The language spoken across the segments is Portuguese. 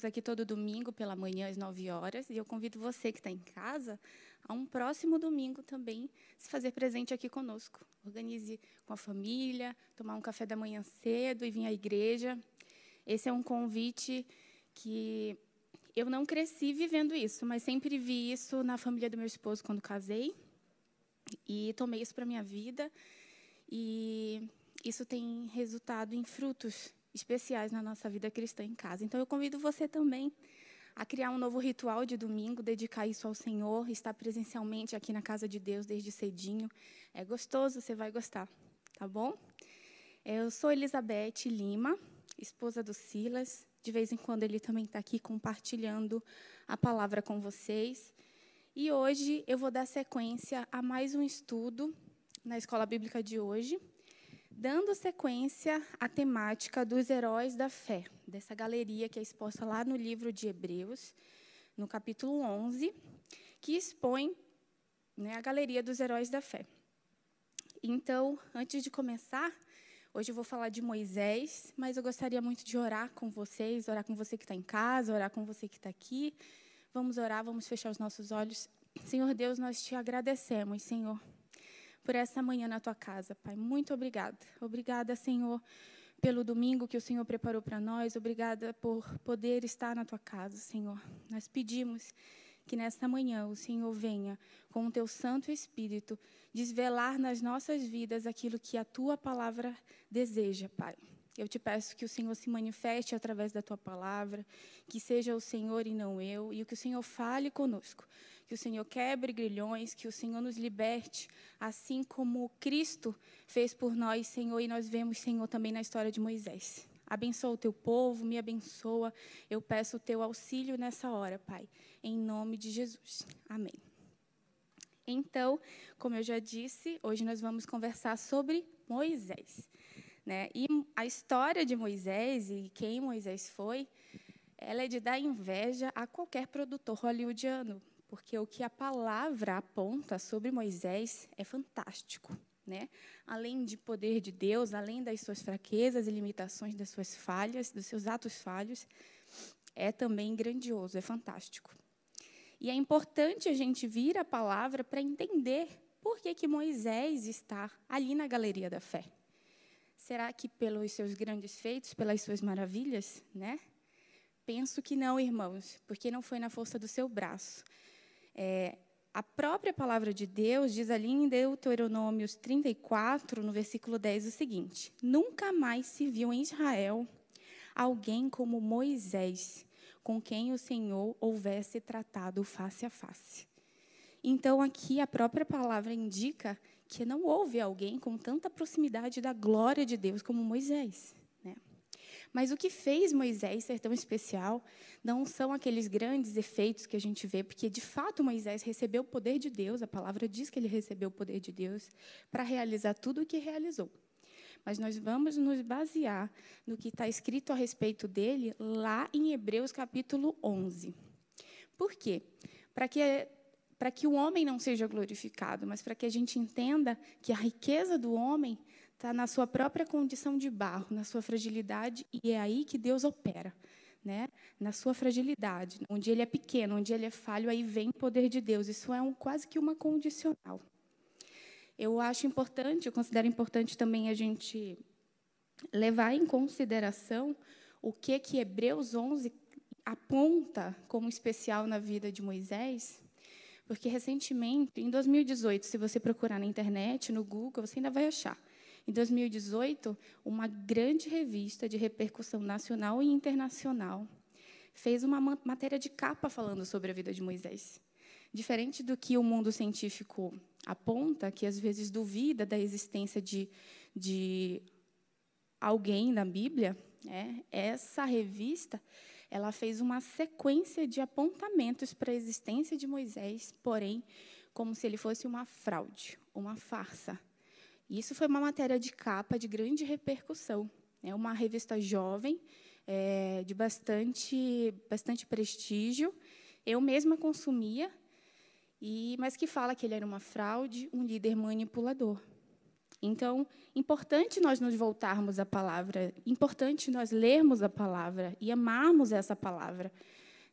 estamos aqui todo domingo pela manhã às 9 horas e eu convido você que está em casa a um próximo domingo também se fazer presente aqui conosco. Organize com a família, tomar um café da manhã cedo e vir à igreja. Esse é um convite que eu não cresci vivendo isso, mas sempre vi isso na família do meu esposo quando casei e tomei isso para minha vida e isso tem resultado em frutos especiais na nossa vida cristã em casa. Então eu convido você também a criar um novo ritual de domingo, dedicar isso ao Senhor, estar presencialmente aqui na casa de Deus desde cedinho. É gostoso, você vai gostar, tá bom? Eu sou Elizabeth Lima, esposa do Silas. De vez em quando ele também está aqui compartilhando a palavra com vocês. E hoje eu vou dar sequência a mais um estudo na escola bíblica de hoje dando sequência à temática dos heróis da fé, dessa galeria que é exposta lá no livro de Hebreus, no capítulo 11, que expõe né, a galeria dos heróis da fé. Então, antes de começar, hoje eu vou falar de Moisés, mas eu gostaria muito de orar com vocês, orar com você que está em casa, orar com você que está aqui. Vamos orar, vamos fechar os nossos olhos. Senhor Deus, nós te agradecemos, Senhor, por essa manhã na tua casa, Pai. Muito obrigada. Obrigada, Senhor, pelo domingo que o Senhor preparou para nós. Obrigada por poder estar na tua casa, Senhor. Nós pedimos que nesta manhã o Senhor venha com o teu Santo Espírito desvelar nas nossas vidas aquilo que a tua palavra deseja, Pai. Eu te peço que o Senhor se manifeste através da tua palavra, que seja o Senhor e não eu, e que o Senhor fale conosco, que o Senhor quebre grilhões, que o Senhor nos liberte, assim como Cristo fez por nós, Senhor, e nós vemos, Senhor, também na história de Moisés. Abençoa o teu povo, me abençoa. Eu peço o teu auxílio nessa hora, Pai, em nome de Jesus. Amém. Então, como eu já disse, hoje nós vamos conversar sobre Moisés. Né? E a história de Moisés e quem Moisés foi, ela é de dar inveja a qualquer produtor hollywoodiano, porque o que a palavra aponta sobre Moisés é fantástico. Né? Além de poder de Deus, além das suas fraquezas e limitações, das suas falhas, dos seus atos falhos, é também grandioso, é fantástico. E é importante a gente vir a palavra para entender por que, que Moisés está ali na galeria da fé. Será que pelos seus grandes feitos, pelas suas maravilhas, né? Penso que não, irmãos, porque não foi na força do seu braço. É, a própria palavra de Deus diz ali em Deuteronômios 34, no versículo 10, o seguinte: Nunca mais se viu em Israel alguém como Moisés, com quem o Senhor houvesse tratado face a face. Então, aqui a própria palavra indica que não houve alguém com tanta proximidade da glória de Deus como Moisés. Mas o que fez Moisés ser tão especial não são aqueles grandes efeitos que a gente vê, porque de fato Moisés recebeu o poder de Deus, a palavra diz que ele recebeu o poder de Deus para realizar tudo o que realizou. Mas nós vamos nos basear no que está escrito a respeito dele lá em Hebreus capítulo 11. Por quê? Para que para que o homem não seja glorificado, mas para que a gente entenda que a riqueza do homem está na sua própria condição de barro, na sua fragilidade, e é aí que Deus opera. Né? Na sua fragilidade, onde ele é pequeno, onde ele é falho, aí vem o poder de Deus. Isso é um, quase que uma condicional. Eu acho importante, eu considero importante também a gente levar em consideração o que que Hebreus 11 aponta como especial na vida de Moisés, porque recentemente, em 2018, se você procurar na internet, no Google, você ainda vai achar. Em 2018, uma grande revista de repercussão nacional e internacional fez uma matéria de capa falando sobre a vida de Moisés. Diferente do que o mundo científico aponta, que às vezes duvida da existência de, de alguém na Bíblia, né, essa revista ela fez uma sequência de apontamentos para a existência de Moisés, porém, como se ele fosse uma fraude, uma farsa. Isso foi uma matéria de capa de grande repercussão. É uma revista jovem, é, de bastante, bastante prestígio. Eu mesma consumia, e, mas que fala que ele era uma fraude, um líder manipulador. Então, importante nós nos voltarmos à palavra, importante nós lermos a palavra e amarmos essa palavra.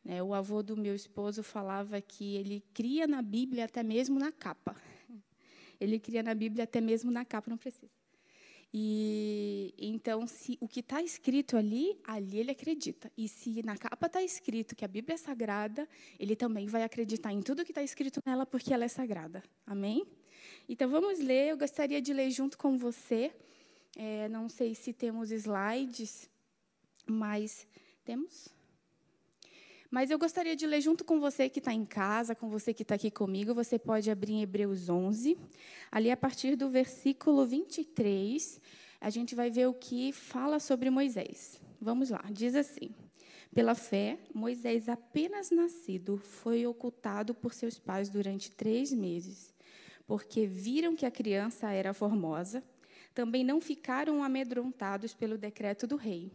Né? O avô do meu esposo falava que ele cria na Bíblia até mesmo na capa. Ele cria na Bíblia até mesmo na capa, não precisa. E então, se o que está escrito ali, ali ele acredita. E se na capa está escrito que a Bíblia é sagrada, ele também vai acreditar em tudo que está escrito nela, porque ela é sagrada. Amém? Então, vamos ler. Eu gostaria de ler junto com você. É, não sei se temos slides, mas temos? Mas eu gostaria de ler junto com você que está em casa, com você que está aqui comigo. Você pode abrir em Hebreus 11, ali a partir do versículo 23, a gente vai ver o que fala sobre Moisés. Vamos lá, diz assim: Pela fé, Moisés, apenas nascido, foi ocultado por seus pais durante três meses, porque viram que a criança era formosa. Também não ficaram amedrontados pelo decreto do rei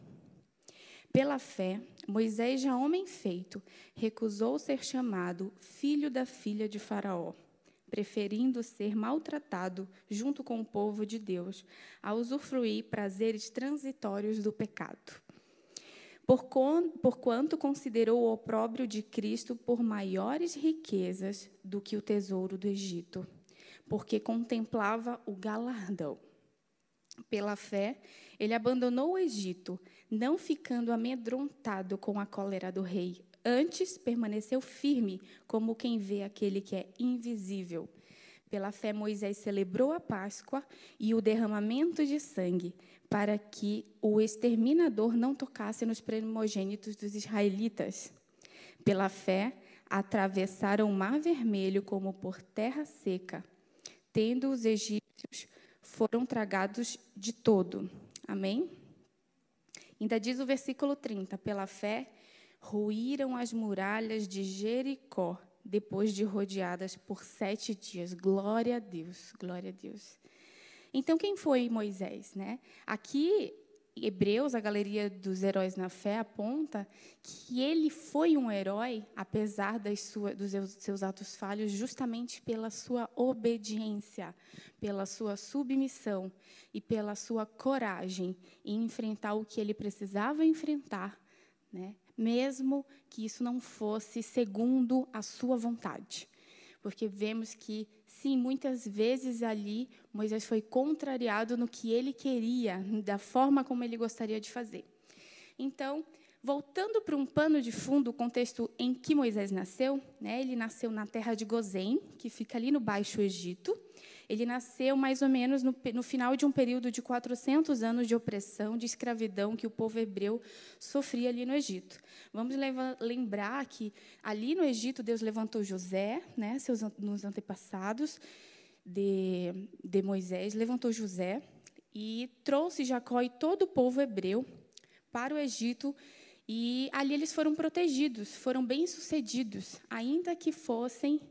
pela fé, Moisés, já homem feito, recusou ser chamado filho da filha de Faraó, preferindo ser maltratado junto com o povo de Deus, a usufruir prazeres transitórios do pecado. Porquanto considerou o opróbrio de Cristo por maiores riquezas do que o tesouro do Egito, porque contemplava o galardão. Pela fé, ele abandonou o Egito, não ficando amedrontado com a cólera do rei. Antes, permaneceu firme, como quem vê aquele que é invisível. Pela fé, Moisés celebrou a Páscoa e o derramamento de sangue, para que o exterminador não tocasse nos primogênitos dos israelitas. Pela fé, atravessaram o Mar Vermelho como por terra seca, tendo os egípcios foram tragados de todo. Amém? Ainda diz o versículo 30: Pela fé, ruíram as muralhas de Jericó, depois de rodeadas por sete dias. Glória a Deus, glória a Deus. Então, quem foi Moisés? Né? Aqui Hebreus, a galeria dos heróis na fé, aponta que ele foi um herói, apesar sua, dos seus atos falhos, justamente pela sua obediência, pela sua submissão e pela sua coragem em enfrentar o que ele precisava enfrentar, né? mesmo que isso não fosse segundo a sua vontade. Porque vemos que Sim, muitas vezes ali Moisés foi contrariado no que ele queria, da forma como ele gostaria de fazer. Então, voltando para um pano de fundo, o contexto em que Moisés nasceu, né, ele nasceu na terra de Gozém, que fica ali no Baixo Egito. Ele nasceu mais ou menos no, no, final de um período de 400 anos de opressão, de escravidão que o povo hebreu sofria ali no Egito. Vamos lembrar que ali no Egito Deus levantou José, né, seus nos antepassados de, de Moisés, levantou José e trouxe Jacó e todo o povo hebreu para o Egito e ali eles foram protegidos, foram bem sucedidos, ainda que fossem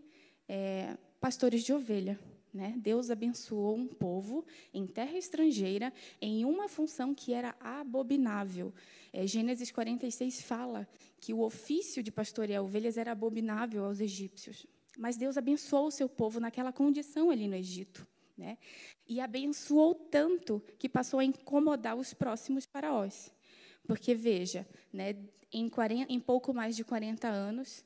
é, pastores de ovelha. Né? Deus abençoou um povo em terra estrangeira em uma função que era abominável. É, Gênesis 46 fala que o ofício de pastorear ovelhas era abominável aos egípcios. Mas Deus abençoou o seu povo naquela condição ali no Egito. Né? E abençoou tanto que passou a incomodar os próximos faraós. Porque, veja, né, em, 40, em pouco mais de 40 anos,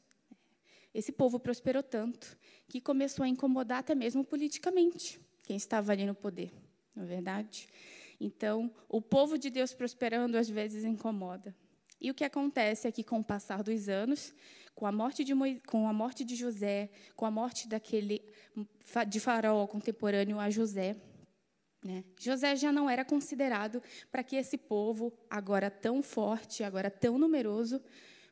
esse povo prosperou tanto que começou a incomodar até mesmo politicamente quem estava ali no poder, não é verdade? Então, o povo de Deus prosperando às vezes incomoda. E o que acontece aqui com o passar dos anos, com a morte de, com a morte de José, com a morte daquele de Faraó contemporâneo a José, né? José já não era considerado para que esse povo, agora tão forte, agora tão numeroso,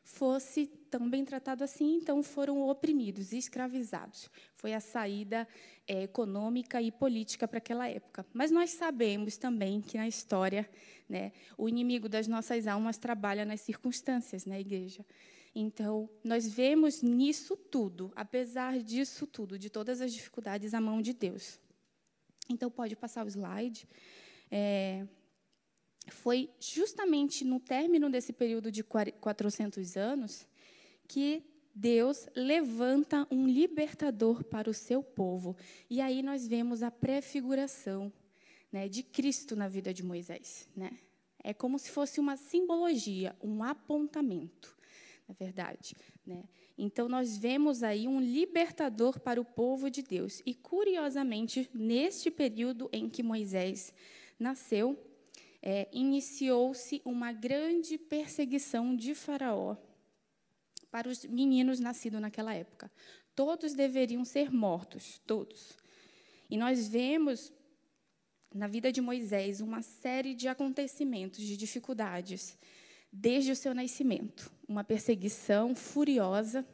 fosse tão bem tratado assim, então foram oprimidos e escravizados. Foi a saída é, econômica e política para aquela época. Mas nós sabemos também que na história, né, o inimigo das nossas almas trabalha nas circunstâncias, na né, igreja. Então, nós vemos nisso tudo, apesar disso tudo, de todas as dificuldades, a mão de Deus. Então, pode passar o slide. É, foi justamente no término desse período de 400 anos que Deus levanta um libertador para o seu povo. E aí nós vemos a prefiguração né, de Cristo na vida de Moisés. Né? É como se fosse uma simbologia, um apontamento, na verdade. Né? Então, nós vemos aí um libertador para o povo de Deus. E, curiosamente, neste período em que Moisés nasceu, é, iniciou-se uma grande perseguição de Faraó para os meninos nascidos naquela época. Todos deveriam ser mortos, todos. E nós vemos na vida de Moisés uma série de acontecimentos, de dificuldades, desde o seu nascimento. Uma perseguição furiosa,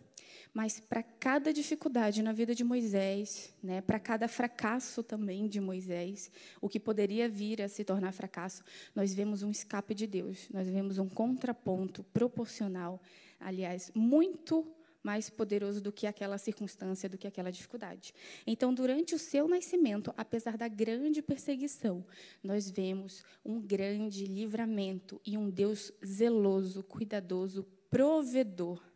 mas para cada dificuldade na vida de Moisés, né, para cada fracasso também de Moisés, o que poderia vir a se tornar fracasso, nós vemos um escape de Deus, nós vemos um contraponto proporcional, aliás, muito mais poderoso do que aquela circunstância, do que aquela dificuldade. Então, durante o seu nascimento, apesar da grande perseguição, nós vemos um grande livramento e um Deus zeloso, cuidadoso, provedor,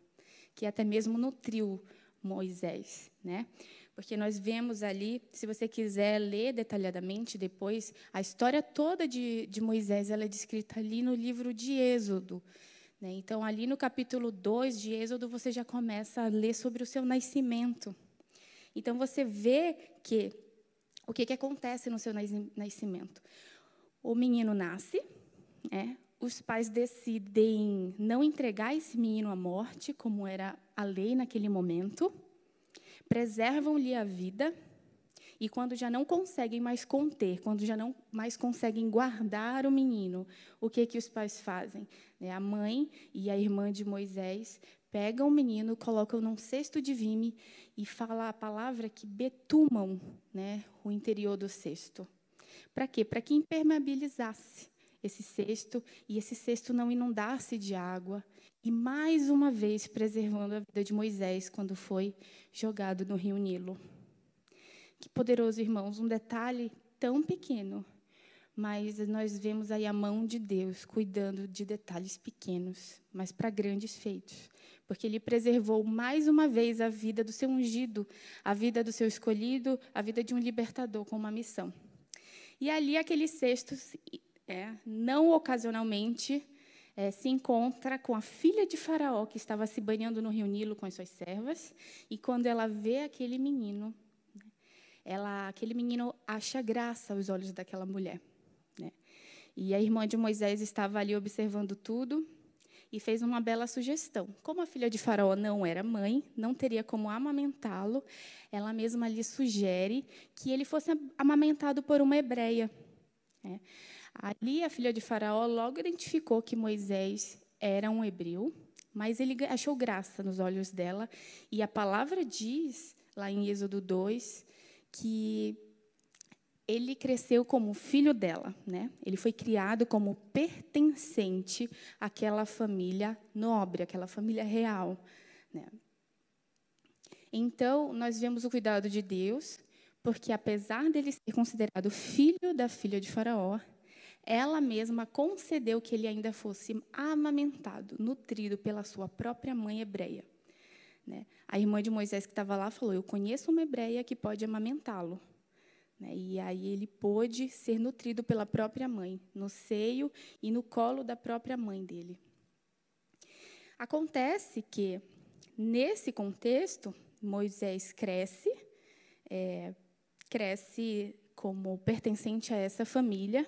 que até mesmo nutriu Moisés, né? Porque nós vemos ali, se você quiser ler detalhadamente depois, a história toda de, de Moisés ela é descrita ali no livro de Êxodo. Né? Então, ali no capítulo 2 de Êxodo, você já começa a ler sobre o seu nascimento. Então, você vê que o que, que acontece no seu nascimento. O menino nasce, é, os pais decidem não entregar esse menino à morte, como era a lei naquele momento, preservam-lhe a vida, e quando já não conseguem mais conter, quando já não mais conseguem guardar o menino, o que que os pais fazem? Né, a mãe e a irmã de Moisés pegam o menino, colocam num cesto de vime e fala a palavra que betumam né, o interior do cesto. Para quê? Para que impermeabilizasse esse cesto e esse cesto não inundasse de água. E mais uma vez preservando a vida de Moisés quando foi jogado no rio Nilo. Que poderoso, irmãos, um detalhe tão pequeno, mas nós vemos aí a mão de Deus cuidando de detalhes pequenos, mas para grandes feitos. Porque ele preservou mais uma vez a vida do seu ungido, a vida do seu escolhido, a vida de um libertador com uma missão. E ali aquele cesto, é, não ocasionalmente, é, se encontra com a filha de Faraó, que estava se banhando no rio Nilo com as suas servas, e quando ela vê aquele menino, ela, aquele menino acha graça aos olhos daquela mulher. Né? E a irmã de Moisés estava ali observando tudo e fez uma bela sugestão. Como a filha de Faraó não era mãe, não teria como amamentá-lo, ela mesma lhe sugere que ele fosse amamentado por uma hebreia. Né? Ali, a filha de Faraó logo identificou que Moisés era um hebreu, mas ele achou graça nos olhos dela, e a palavra diz, lá em Êxodo 2, que ele cresceu como filho dela, né? Ele foi criado como pertencente àquela família nobre, àquela família real, né? Então, nós vemos o cuidado de Deus, porque apesar dele ser considerado filho da filha de Faraó, ela mesma concedeu que ele ainda fosse amamentado, nutrido pela sua própria mãe hebreia. Né? A irmã de Moisés que estava lá falou: Eu conheço uma hebreia que pode amamentá-lo. Né? E aí ele pôde ser nutrido pela própria mãe, no seio e no colo da própria mãe dele. Acontece que, nesse contexto, Moisés cresce, é, cresce como pertencente a essa família.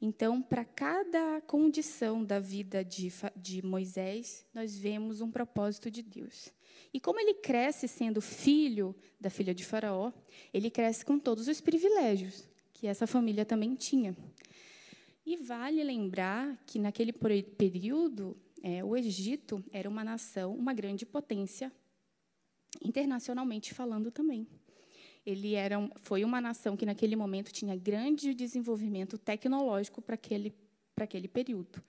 Então, para cada condição da vida de, de Moisés, nós vemos um propósito de Deus. E como ele cresce sendo filho da filha de Faraó, ele cresce com todos os privilégios que essa família também tinha. E vale lembrar que naquele período, é, o Egito era uma nação, uma grande potência, internacionalmente falando também. Ele era, foi uma nação que naquele momento tinha grande desenvolvimento tecnológico para aquele, para aquele período.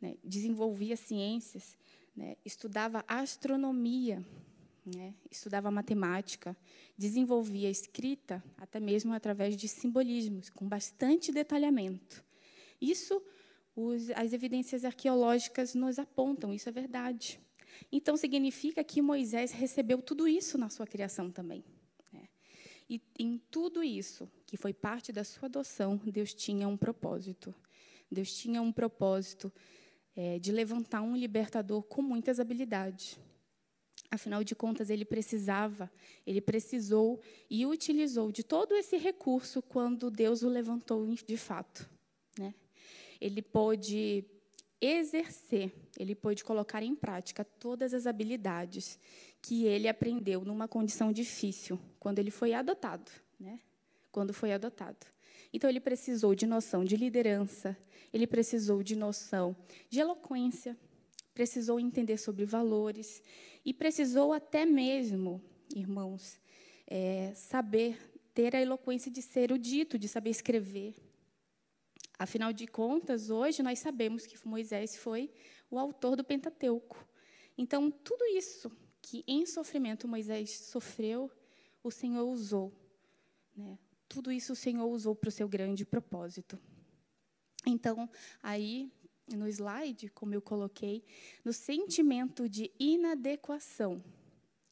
Né? Desenvolvia ciências né, estudava astronomia, né, estudava matemática, desenvolvia escrita, até mesmo através de simbolismos, com bastante detalhamento. Isso os, as evidências arqueológicas nos apontam, isso é verdade. Então, significa que Moisés recebeu tudo isso na sua criação também. E em tudo isso, que foi parte da sua adoção, Deus tinha um propósito. Deus tinha um propósito é, de levantar um libertador com muitas habilidades. Afinal de contas, ele precisava, ele precisou e utilizou de todo esse recurso quando Deus o levantou de fato. Né? Ele pôde exercer, ele pôde colocar em prática todas as habilidades que ele aprendeu numa condição difícil, quando ele foi adotado. Né? Quando foi adotado. Então, ele precisou de noção de liderança, ele precisou de noção de eloquência, precisou entender sobre valores e precisou até mesmo, irmãos, é, saber ter a eloquência de ser o dito, de saber escrever. Afinal de contas, hoje nós sabemos que Moisés foi o autor do Pentateuco. Então, tudo isso que em sofrimento Moisés sofreu, o Senhor usou. Né? Tudo isso o Senhor usou para o seu grande propósito. Então, aí no slide, como eu coloquei, no sentimento de inadequação,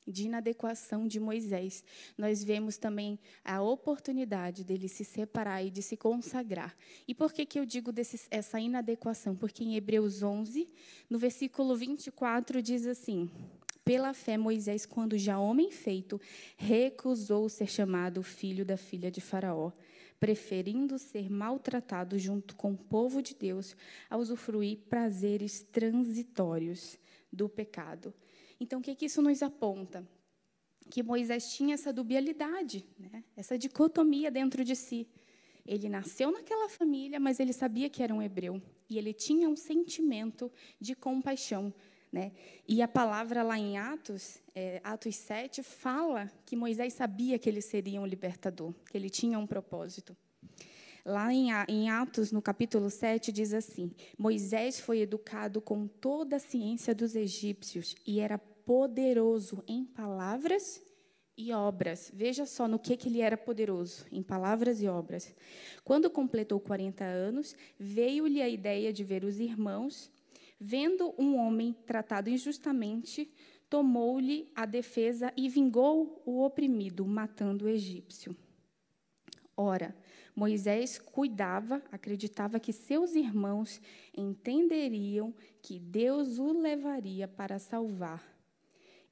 de inadequação de Moisés, nós vemos também a oportunidade dele se separar e de se consagrar. E por que, que eu digo desse, essa inadequação? Porque em Hebreus 11, no versículo 24, diz assim: Pela fé, Moisés, quando já homem feito, recusou ser chamado filho da filha de Faraó preferindo ser maltratado junto com o povo de Deus a usufruir prazeres transitórios do pecado. Então, o que, que isso nos aponta? Que Moisés tinha essa dubialidade, né? essa dicotomia dentro de si. Ele nasceu naquela família, mas ele sabia que era um hebreu. E ele tinha um sentimento de compaixão. Né? E a palavra lá em Atos, é, Atos 7, fala que Moisés sabia que ele seria um libertador, que ele tinha um propósito. Lá em, em Atos, no capítulo 7, diz assim: Moisés foi educado com toda a ciência dos egípcios e era poderoso em palavras e obras. Veja só no que, que ele era poderoso, em palavras e obras. Quando completou 40 anos, veio-lhe a ideia de ver os irmãos Vendo um homem tratado injustamente, tomou-lhe a defesa e vingou o oprimido, matando o egípcio. Ora, Moisés cuidava, acreditava que seus irmãos entenderiam que Deus o levaria para salvar.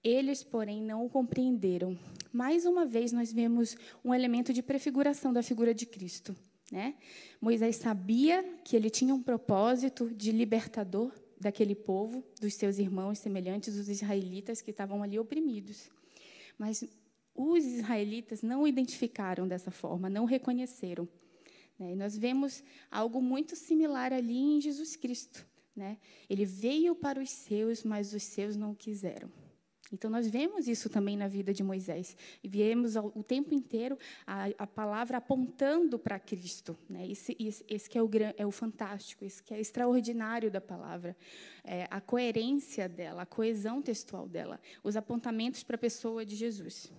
Eles, porém, não o compreenderam. Mais uma vez, nós vemos um elemento de prefiguração da figura de Cristo. Né? Moisés sabia que ele tinha um propósito de libertador, daquele povo, dos seus irmãos semelhantes, os israelitas que estavam ali oprimidos. Mas os israelitas não o identificaram dessa forma, não o reconheceram. Né? E nós vemos algo muito similar ali em Jesus Cristo. Né? Ele veio para os seus, mas os seus não quiseram. Então, nós vemos isso também na vida de Moisés. E viemos o tempo inteiro a, a palavra apontando para Cristo. Né? Esse, esse, esse, que é o, é o fantástico, esse que é extraordinário da palavra. É, a coerência dela, a coesão textual dela, os apontamentos para a pessoa de Jesus.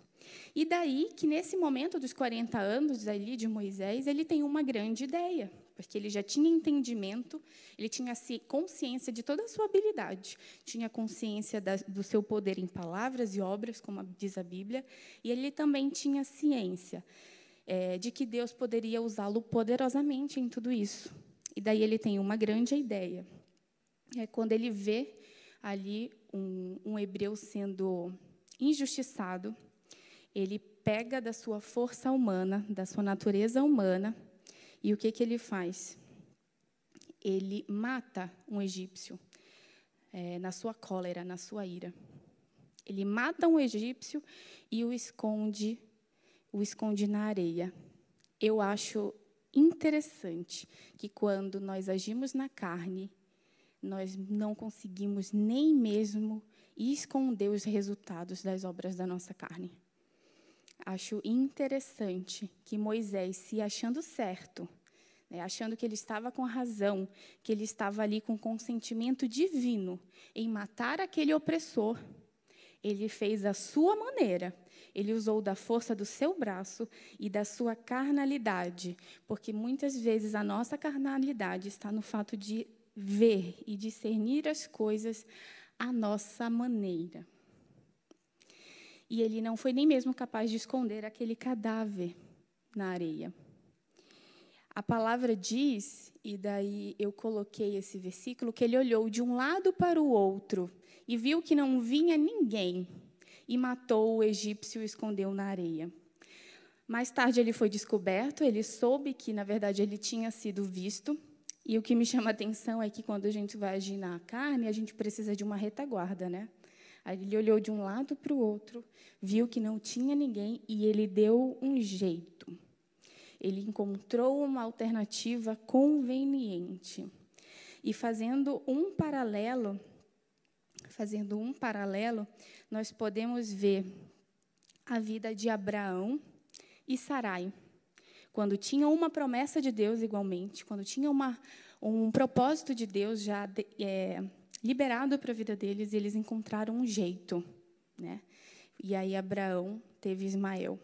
E daí que, nesse momento dos 40 anos ali de Moisés, ele tem uma grande ideia porque ele já tinha entendimento, ele tinha consciência de toda a sua habilidade, tinha consciência da, do seu poder em palavras e obras, como diz a Bíblia, e ele também tinha ciência é, de que Deus poderia usá-lo poderosamente em tudo isso. E daí ele tem uma grande ideia. É quando ele vê ali um, um hebreu sendo injustiçado, ele pega da sua força humana, da sua natureza humana, e o que, que ele faz? Ele mata um egípcio é, na sua cólera, na sua ira. Ele mata um egípcio e o esconde, o esconde na areia. Eu acho interessante que quando nós agimos na carne, nós não conseguimos nem mesmo esconder os resultados das obras da nossa carne acho interessante que Moisés, se achando certo, né, achando que ele estava com razão, que ele estava ali com consentimento divino em matar aquele opressor, ele fez a sua maneira. Ele usou da força do seu braço e da sua carnalidade, porque muitas vezes a nossa carnalidade está no fato de ver e discernir as coisas à nossa maneira. E ele não foi nem mesmo capaz de esconder aquele cadáver na areia. A palavra diz, e daí eu coloquei esse versículo, que ele olhou de um lado para o outro e viu que não vinha ninguém e matou o egípcio e o escondeu na areia. Mais tarde ele foi descoberto, ele soube que, na verdade, ele tinha sido visto. E o que me chama a atenção é que quando a gente vai agir na carne, a gente precisa de uma retaguarda, né? Ele olhou de um lado para o outro, viu que não tinha ninguém e ele deu um jeito ele encontrou uma alternativa conveniente. E fazendo um paralelo, fazendo um paralelo, nós podemos ver a vida de Abraão e Sarai. Quando tinham uma promessa de Deus igualmente, quando tinha uma, um propósito de Deus já de, é, liberado para a vida deles, eles encontraram um jeito. Né? E aí Abraão teve Ismael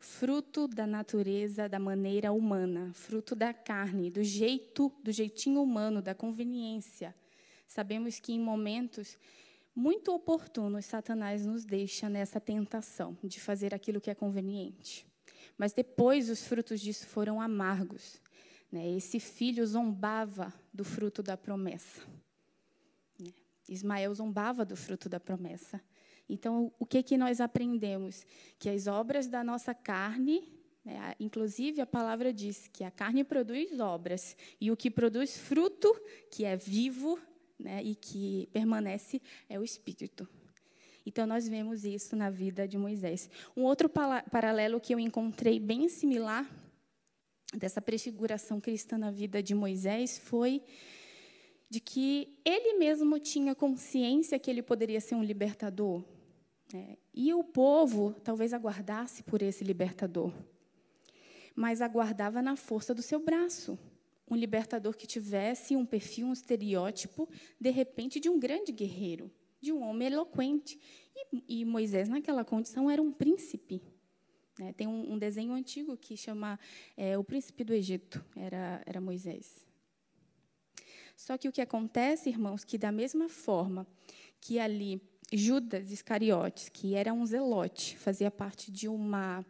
fruto da natureza, da maneira humana, fruto da carne, do jeito, do jeitinho humano, da conveniência. Sabemos que em momentos muito oportunos Satanás nos deixa nessa tentação de fazer aquilo que é conveniente. Mas depois os frutos disso foram amargos. Né? Esse filho zombava do fruto da promessa. Ismael zombava do fruto da promessa. Então, o que, que nós aprendemos? Que as obras da nossa carne, né, inclusive a palavra diz que a carne produz obras, e o que produz fruto, que é vivo né, e que permanece, é o Espírito. Então, nós vemos isso na vida de Moisés. Um outro paralelo que eu encontrei bem similar dessa prefiguração cristã na vida de Moisés foi de que ele mesmo tinha consciência que ele poderia ser um libertador, é, e o povo talvez aguardasse por esse libertador, mas aguardava na força do seu braço. Um libertador que tivesse um perfil, um estereótipo, de repente, de um grande guerreiro, de um homem eloquente. E, e Moisés, naquela condição, era um príncipe. É, tem um, um, desenho antigo que chama é, O Príncipe do Egito, era, era Moisés. Só que o que acontece, irmãos, que da mesma forma que ali Judas Iscariotes, que era um zelote, fazia parte de uma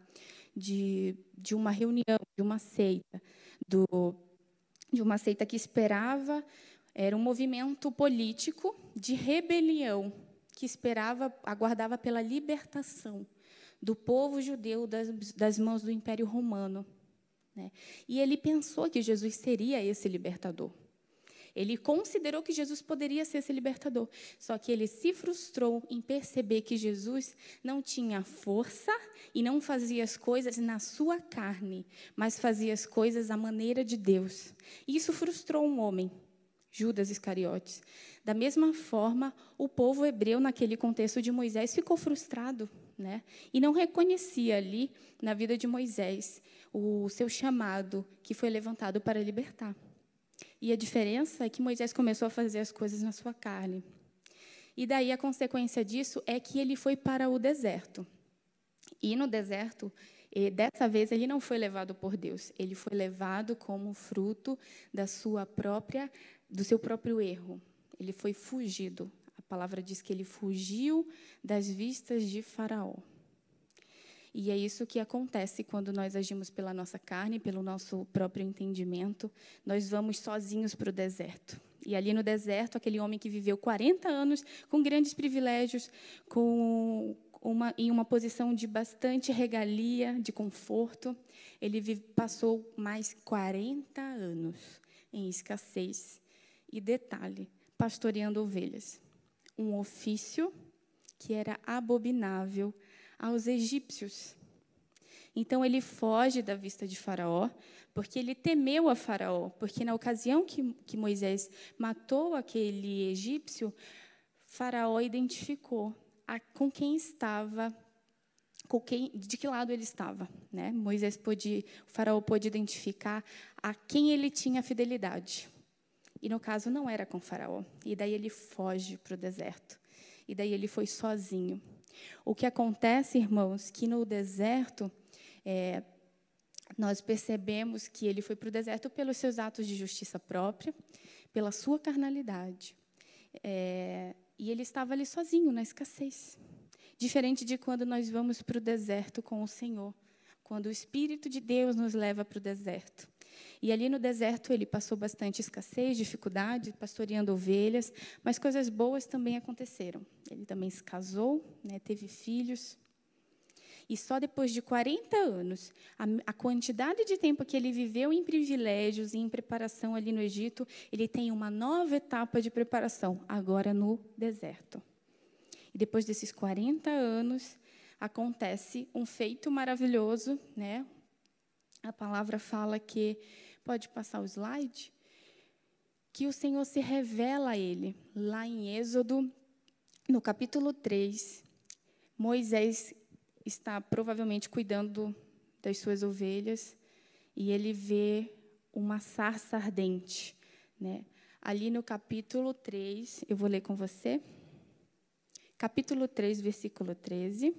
de, de uma reunião, de uma seita, do, de uma seita que esperava, era um movimento político de rebelião, que esperava, aguardava pela libertação do povo judeu das, das mãos do Império Romano. Né? E ele pensou que Jesus seria esse libertador. Ele considerou que Jesus poderia ser esse libertador. Só que ele se frustrou em perceber que Jesus não tinha força e não fazia as coisas na sua carne, mas fazia as coisas à maneira de Deus. E isso frustrou um homem, Judas Iscariotes. Da mesma forma, o povo hebreu, naquele contexto de Moisés, ficou frustrado né? e não reconhecia ali, na vida de Moisés, o seu chamado que foi levantado para libertar. E a diferença é que Moisés começou a fazer as coisas na sua carne. E daí a consequência disso é que ele foi para o deserto. E no deserto, dessa vez ele não foi levado por Deus, ele foi levado como fruto da sua própria do seu próprio erro. Ele foi fugido. A palavra diz que ele fugiu das vistas de Faraó. E é isso que acontece quando nós agimos pela nossa carne, pelo nosso próprio entendimento. Nós vamos sozinhos para o deserto. E ali no deserto, aquele homem que viveu 40 anos com grandes privilégios, com uma, em uma posição de bastante regalia, de conforto, ele vive, passou mais 40 anos em escassez. E detalhe, pastoreando ovelhas. Um ofício que era abominável aos egípcios. Então ele foge da vista de Faraó, porque ele temeu a Faraó, porque na ocasião que, que Moisés matou aquele egípcio, Faraó identificou a, com quem estava, com quem, de que lado ele estava. Né? Moisés pôde, o Faraó pôde identificar a quem ele tinha fidelidade. E no caso não era com Faraó. E daí ele foge para o deserto. E daí ele foi sozinho. O que acontece, irmãos, que no deserto, é, nós percebemos que ele foi para o deserto pelos seus atos de justiça própria, pela sua carnalidade. É, e ele estava ali sozinho, na escassez. Diferente de quando nós vamos para o deserto com o Senhor, quando o Espírito de Deus nos leva para o deserto. E ali no deserto ele passou bastante escassez, dificuldade, pastoreando ovelhas, mas coisas boas também aconteceram. Ele também se casou, né, teve filhos. E só depois de 40 anos, a, a, quantidade de tempo que ele viveu em privilégios e em preparação ali no Egito, ele tem uma nova etapa de preparação, agora no deserto. E depois desses 40 anos, acontece um feito maravilhoso, né? A palavra fala que pode passar o slide, que o Senhor se revela a ele. Lá em Êxodo, no capítulo 3, Moisés está provavelmente cuidando das suas ovelhas e ele vê uma sarça ardente. Né? Ali no capítulo 3, eu vou ler com você. Capítulo 3, versículo 13.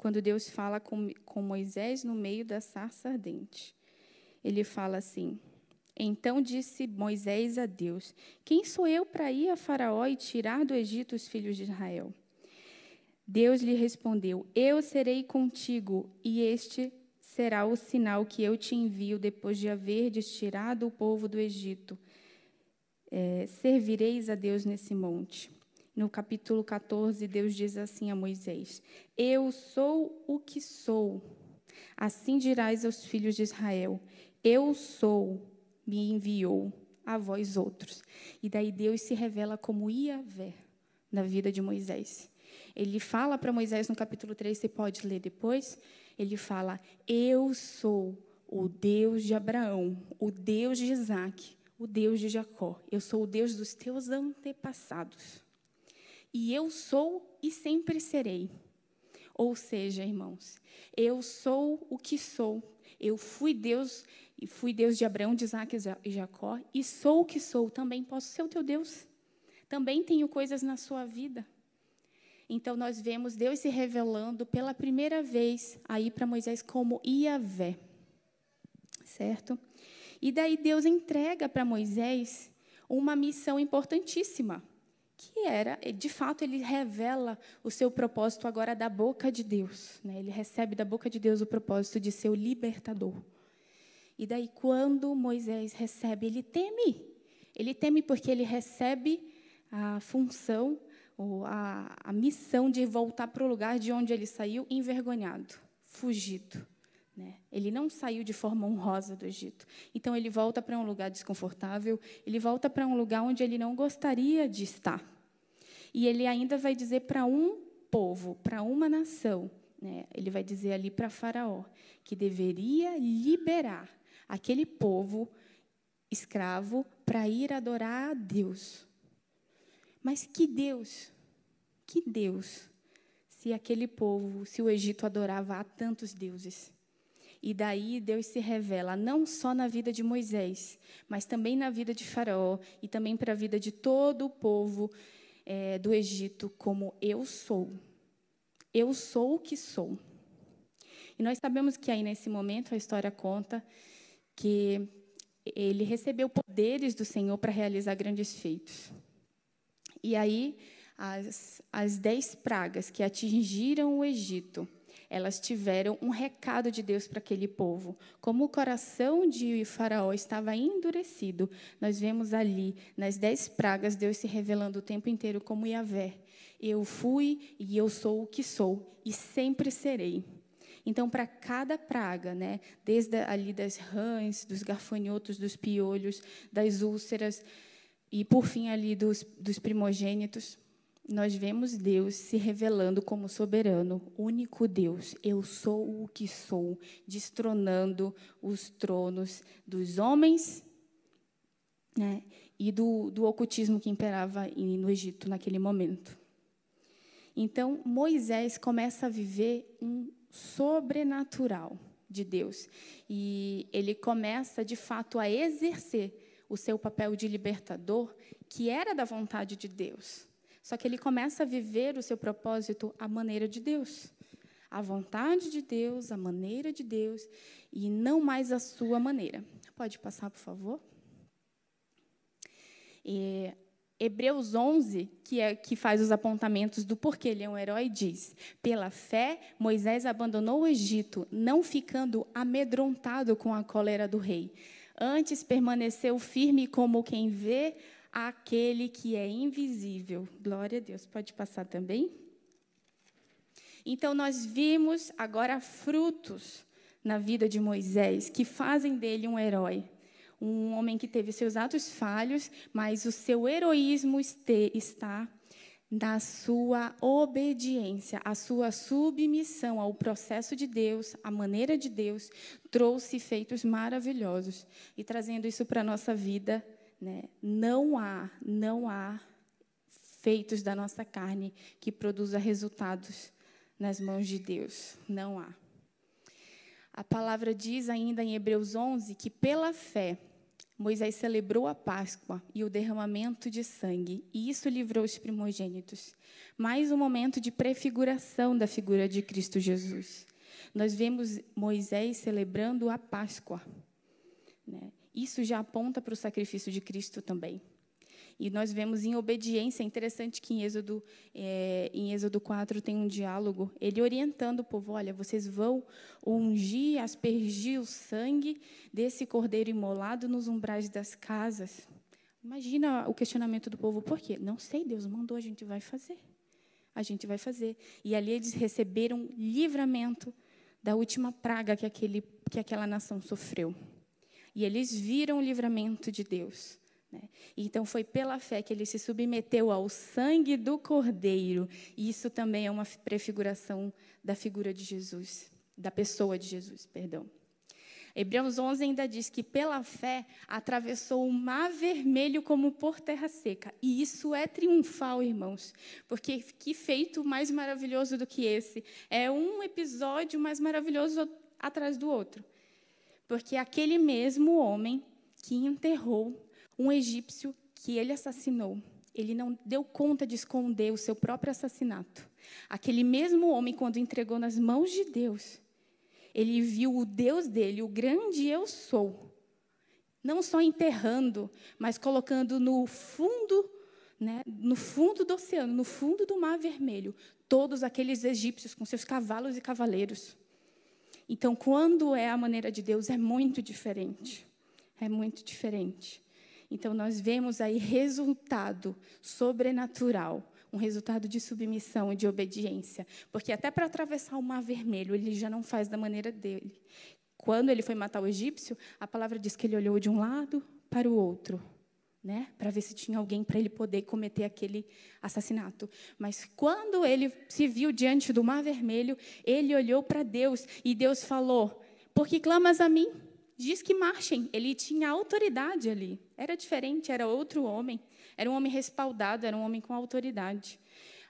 Quando Deus fala com, com Moisés no meio da sarça ardente. Ele fala assim: então disse Moisés a Deus: Quem sou eu para ir a Faraó e tirar do Egito os filhos de Israel? Deus lhe respondeu: Eu serei contigo, e este será o sinal que eu te envio depois de haverdes tirado o povo do Egito. É, servireis a Deus nesse monte. No capítulo 14, Deus diz assim a Moisés: Eu sou o que sou. Assim dirás aos filhos de Israel: Eu sou me enviou a vós outros. E daí Deus se revela como Iavé na vida de Moisés. Ele fala para Moisés no capítulo 3, você pode ler depois. Ele fala: Eu sou o Deus de Abraão, o Deus de Isaac, o Deus de Jacó. Eu sou o Deus dos teus antepassados. E eu sou e sempre serei. Ou seja, irmãos, eu sou o que sou. Eu fui Deus e fui Deus de Abraão, de Isaac e Jacó, e sou o que sou, também posso ser o teu Deus. Também tenho coisas na sua vida. Então, nós vemos Deus se revelando pela primeira vez aí para Moisés como Iavé. Certo? E daí Deus entrega para Moisés uma missão importantíssima, que era, de fato, ele revela o seu propósito agora da boca de Deus. Né? Ele recebe da boca de Deus o propósito de ser o libertador. E daí, quando Moisés recebe, ele teme. Ele teme porque ele recebe a função, ou a, a missão de voltar para o lugar de onde ele saiu envergonhado, fugido. Né? Ele não saiu de forma honrosa do Egito. Então, ele volta para um lugar desconfortável, ele volta para um lugar onde ele não gostaria de estar. E ele ainda vai dizer para um povo, para uma nação, né? ele vai dizer ali para Faraó, que deveria liberar aquele povo escravo para ir adorar a Deus. Mas que Deus? Que Deus? Se aquele povo, se o Egito adorava a tantos deuses. E daí Deus se revela não só na vida de Moisés, mas também na vida de Faraó e também para a vida de todo o povo é, do Egito, como eu sou. Eu sou o que sou. E nós sabemos que aí nesse momento a história conta que ele recebeu poderes do Senhor para realizar grandes feitos. E aí, as, as dez pragas que atingiram o Egito, elas tiveram um recado de Deus para aquele povo. Como o coração de Faraó estava endurecido, nós vemos ali, nas dez pragas, Deus se revelando o tempo inteiro como Yahvé. Eu fui e eu sou o que sou, e sempre serei. Então, para cada praga, né, desde ali das rãs, dos garfanhotos, dos piolhos, das úlceras e, por fim, ali dos, dos primogênitos, nós vemos Deus se revelando como soberano, único Deus. Eu sou o que sou, destronando os tronos dos homens né, e do, do ocultismo que imperava no Egito naquele momento. Então, Moisés começa a viver um sobrenatural de Deus. E ele começa, de fato, a exercer o seu papel de libertador, que era da vontade de Deus. Só que ele começa a viver o seu propósito à maneira de Deus. A vontade de Deus, a maneira de Deus, e não mais a sua maneira. Pode passar, por favor? E Hebreus 11, que é que faz os apontamentos do porquê ele é um herói, diz: Pela fé, Moisés abandonou o Egito, não ficando amedrontado com a cólera do rei. Antes permaneceu firme como quem vê aquele que é invisível. Glória a Deus. Pode passar também? Então, nós vimos agora frutos na vida de Moisés que fazem dele um herói um homem que teve seus atos falhos, mas o seu heroísmo está na sua obediência, a sua submissão ao processo de Deus, à maneira de Deus, trouxe feitos maravilhosos. E trazendo isso para a nossa vida, né, não há, não há feitos da nossa carne que produza resultados nas mãos de Deus. Não há. A palavra diz ainda em Hebreus 11 que pela fé Moisés celebrou a Páscoa e o derramamento de sangue, e isso livrou os primogênitos. Mais um momento de prefiguração da figura de Cristo Jesus. Nós vemos Moisés celebrando a Páscoa. Né? Isso já aponta para o sacrifício de Cristo também. E nós vemos em obediência, é interessante que em Êxodo, é, em Êxodo 4 tem um diálogo, ele orientando o povo, olha, vocês vão ungir, aspergir o sangue desse cordeiro imolado nos umbrais das casas. Imagina o questionamento do povo, por quê? Não sei, Deus mandou, a gente vai fazer. A gente vai fazer. E ali eles receberam livramento da última praga que, aquele, que aquela nação sofreu. E eles viram o livramento de Deus. Né? Então, foi pela fé que ele se submeteu ao sangue do Cordeiro. E isso também é uma prefiguração da figura de Jesus, da pessoa de Jesus, perdão. Hebreus 11 ainda diz que, pela fé, atravessou o mar vermelho como por terra seca. E isso é triunfal, irmãos. Porque que feito mais maravilhoso do que esse? É um episódio mais maravilhoso atrás do outro. Porque aquele mesmo homem que enterrou um egípcio que ele assassinou, ele não deu conta de esconder o seu próprio assassinato. Aquele mesmo homem, quando entregou nas mãos de Deus, ele viu o Deus dele, o grande eu sou, não só enterrando, mas colocando no fundo, né, no fundo do oceano, no fundo do Mar Vermelho, todos aqueles egípcios com seus cavalos e cavaleiros. Então, quando é a maneira de Deus, é muito diferente. É muito diferente. Então, nós vemos aí resultado sobrenatural, um resultado de submissão e de obediência. Porque até para atravessar o Mar Vermelho, ele já não faz da maneira dele. Quando ele foi matar o egípcio, a palavra diz que ele olhou de um lado para o outro. Né, para ver se tinha alguém para ele poder cometer aquele assassinato. Mas quando ele se viu diante do Mar Vermelho, ele olhou para Deus e Deus falou: Por que clamas a mim? diz que marchem. Ele tinha autoridade ali. Era diferente, era outro homem. Era um homem respaldado, era um homem com autoridade.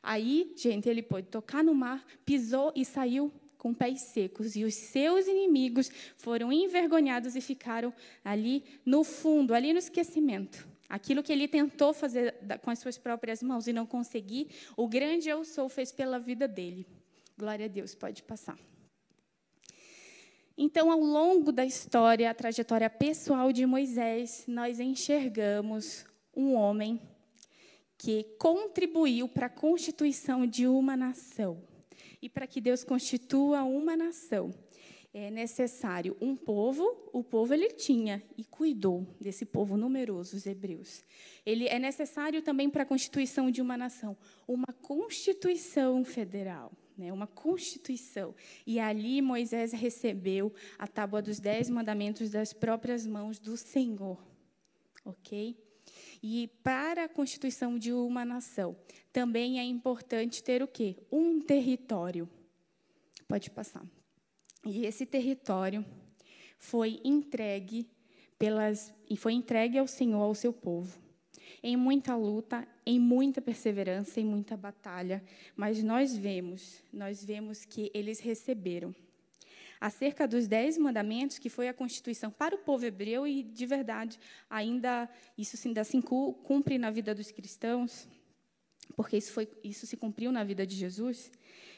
Aí, gente, ele pôde tocar no mar, pisou e saiu com pés secos. E os seus inimigos foram envergonhados e ficaram ali no fundo, ali no esquecimento. Aquilo que ele tentou fazer com as suas próprias mãos e não conseguiu, o grande eu sou fez pela vida dele. Glória a Deus, pode passar. Então, ao longo da história, a trajetória pessoal de Moisés, nós enxergamos um homem que contribuiu para a constituição de uma nação. E para que Deus constitua uma nação, é necessário um povo, o povo ele tinha e cuidou desse povo numeroso, os hebreus. Ele é necessário também para a constituição de uma nação, uma constituição federal né, uma constituição. E ali Moisés recebeu a tábua dos dez mandamentos das próprias mãos do Senhor. Ok? E para a constituição de uma nação, também é importante ter o quê? Um território. Pode passar. E esse território foi entregue pelas e foi entregue ao Senhor, ao seu povo em muita luta, em muita perseverança, em muita batalha, mas nós vemos, nós vemos que eles receberam acerca dos dez mandamentos, que foi a constituição para o povo hebreu e, de verdade, ainda isso ainda se cumpre na vida dos cristãos, porque isso, foi, isso se cumpriu na vida de Jesus.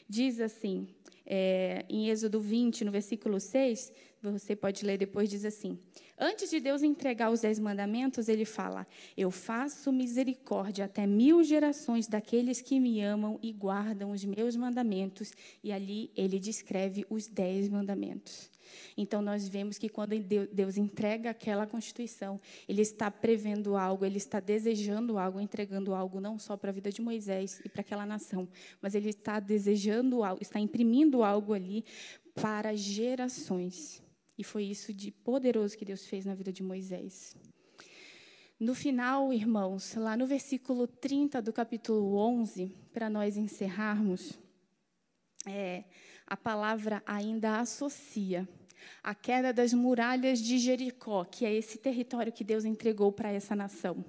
Diz assim, é, em Êxodo 20, no versículo 6, você pode ler depois, diz assim: Antes de Deus entregar os dez mandamentos, ele fala: Eu faço misericórdia até mil gerações daqueles que me amam e guardam os meus mandamentos. E ali ele descreve os dez mandamentos. Então, nós vemos que quando Deus entrega aquela Constituição, Ele está prevendo algo, Ele está desejando algo, entregando algo não só para a vida de Moisés e para aquela nação, mas Ele está desejando algo, está imprimindo algo ali para gerações. E foi isso de poderoso que Deus fez na vida de Moisés. No final, irmãos, lá no versículo 30 do capítulo 11, para nós encerrarmos, é, a palavra ainda associa a queda das muralhas de Jericó, que é esse território que Deus entregou para essa nação.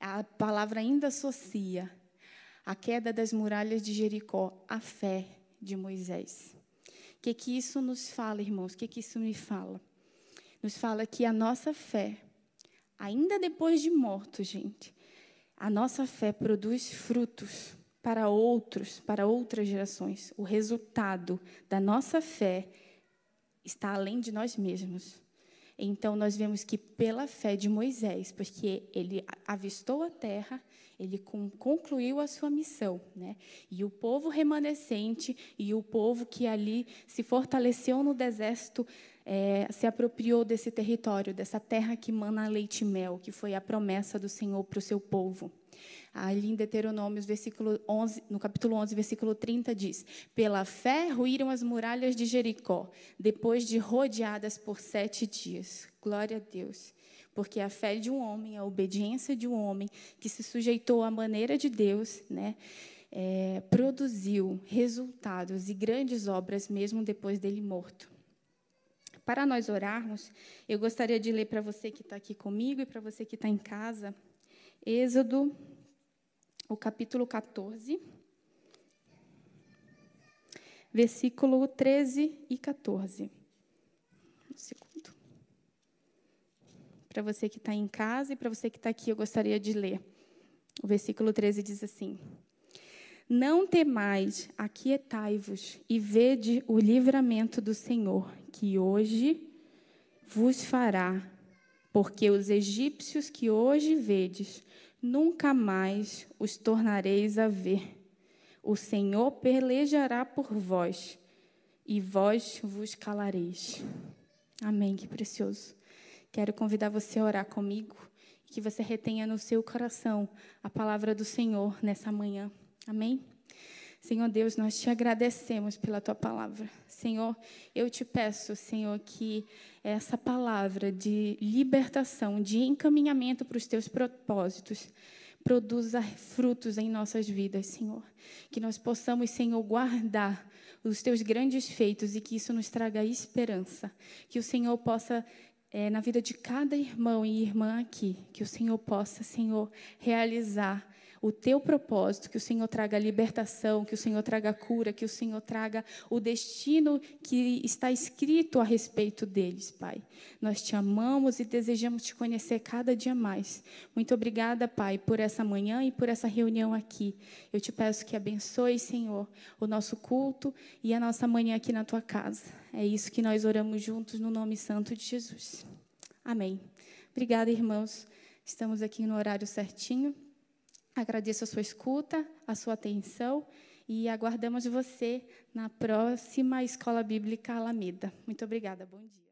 A palavra ainda associa a queda das muralhas de Jericó à fé de Moisés. O que, que isso nos fala, irmãos? O que, que isso me fala? Nos fala que a nossa fé, ainda depois de morto, gente, a nossa fé produz frutos para outros, para outras gerações. O resultado da nossa fé está além de nós mesmos. Então, nós vemos que pela fé de Moisés, porque ele avistou a terra, ele concluiu a sua missão. Né? E o povo remanescente e o povo que ali se fortaleceu no deserto é, se apropriou desse território, dessa terra que mana leite e mel, que foi a promessa do Senhor para o seu povo. Ali em Deuteronômio, versículo 11, no capítulo 11, versículo 30, diz: Pela fé ruíram as muralhas de Jericó, depois de rodeadas por sete dias. Glória a Deus. Porque a fé de um homem, a obediência de um homem que se sujeitou à maneira de Deus, né, é, produziu resultados e grandes obras mesmo depois dele morto. Para nós orarmos, eu gostaria de ler para você que está aqui comigo e para você que está em casa, Êxodo o capítulo 14, versículo 13 e 14. Um segundo. Para você que está em casa e para você que está aqui, eu gostaria de ler. O versículo 13 diz assim: Não temais, aquietai-vos e vede o livramento do Senhor, que hoje vos fará, porque os egípcios que hoje vedes, nunca mais os tornareis a ver. O Senhor pelejará por vós, e vós vos calareis. Amém, que precioso. Quero convidar você a orar comigo, que você retenha no seu coração a palavra do Senhor nessa manhã. Amém? Senhor Deus, nós te agradecemos pela tua palavra. Senhor, eu te peço, Senhor, que essa palavra de libertação, de encaminhamento para os teus propósitos, produza frutos em nossas vidas, Senhor. Que nós possamos, Senhor, guardar os teus grandes feitos e que isso nos traga esperança. Que o Senhor possa é, na vida de cada irmão e irmã aqui, que o Senhor possa, Senhor, realizar o teu propósito, que o Senhor traga libertação, que o Senhor traga cura, que o Senhor traga o destino que está escrito a respeito deles, Pai. Nós te amamos e desejamos te conhecer cada dia mais. Muito obrigada, Pai, por essa manhã e por essa reunião aqui. Eu te peço que abençoe, Senhor, o nosso culto e a nossa manhã aqui na tua casa. É isso que nós oramos juntos no nome santo de Jesus. Amém. Obrigada, irmãos. Estamos aqui no horário certinho. Agradeço a sua escuta, a sua atenção e aguardamos você na próxima Escola Bíblica Alameda. Muito obrigada. Bom dia.